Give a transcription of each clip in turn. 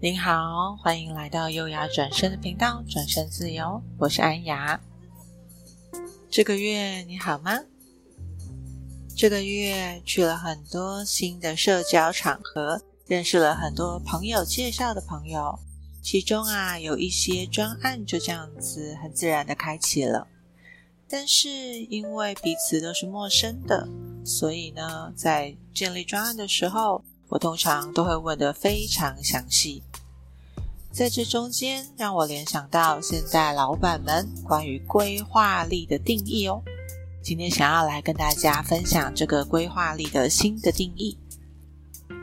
您好，欢迎来到优雅转身的频道，转身自由，我是安雅。这个月你好吗？这个月去了很多新的社交场合，认识了很多朋友介绍的朋友，其中啊有一些专案就这样子很自然的开启了。但是因为彼此都是陌生的，所以呢，在建立专案的时候，我通常都会问得非常详细。在这中间，让我联想到现在老板们关于规划力的定义哦。今天想要来跟大家分享这个规划力的新的定义。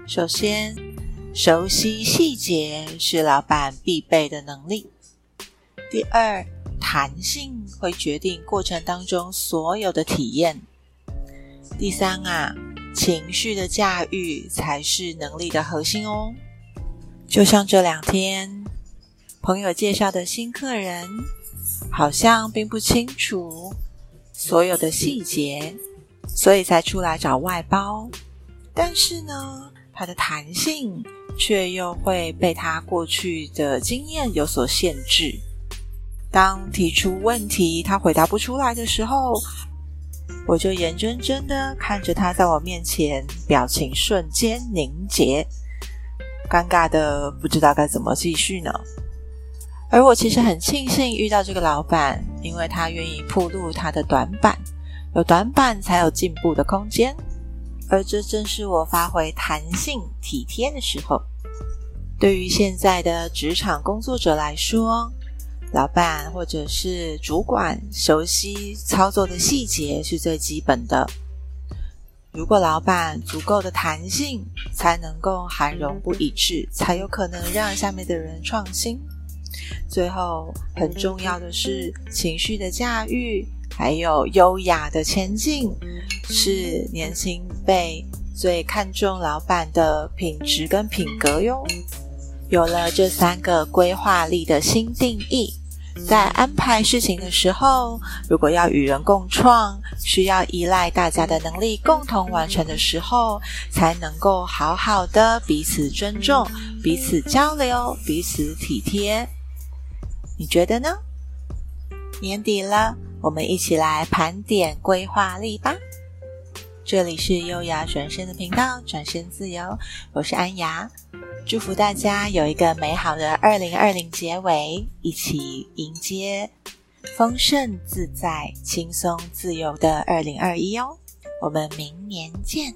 首先，熟悉细节是老板必备的能力。第二，弹性会决定过程当中所有的体验。第三啊，情绪的驾驭才是能力的核心哦。就像这两天，朋友介绍的新客人，好像并不清楚所有的细节，所以才出来找外包。但是呢，他的弹性却又会被他过去的经验有所限制。当提出问题，他回答不出来的时候，我就眼睁睁的看着他在我面前，表情瞬间凝结，尴尬的不知道该怎么继续呢。而我其实很庆幸遇到这个老板，因为他愿意暴露他的短板，有短板才有进步的空间，而这正是我发挥弹性体贴的时候。对于现在的职场工作者来说，老板或者是主管熟悉操作的细节是最基本的。如果老板足够的弹性，才能够涵容不一致，才有可能让下面的人创新。最后，很重要的是情绪的驾驭，还有优雅的前进，是年轻辈最看重老板的品质跟品格哟。有了这三个规划力的新定义。在安排事情的时候，如果要与人共创，需要依赖大家的能力共同完成的时候，才能够好好的彼此尊重、彼此交流、彼此体贴。你觉得呢？年底了，我们一起来盘点规划力吧。这里是优雅转身的频道，转身自由，我是安雅。祝福大家有一个美好的二零二零结尾，一起迎接丰盛自在、轻松自由的二零二一哦！我们明年见。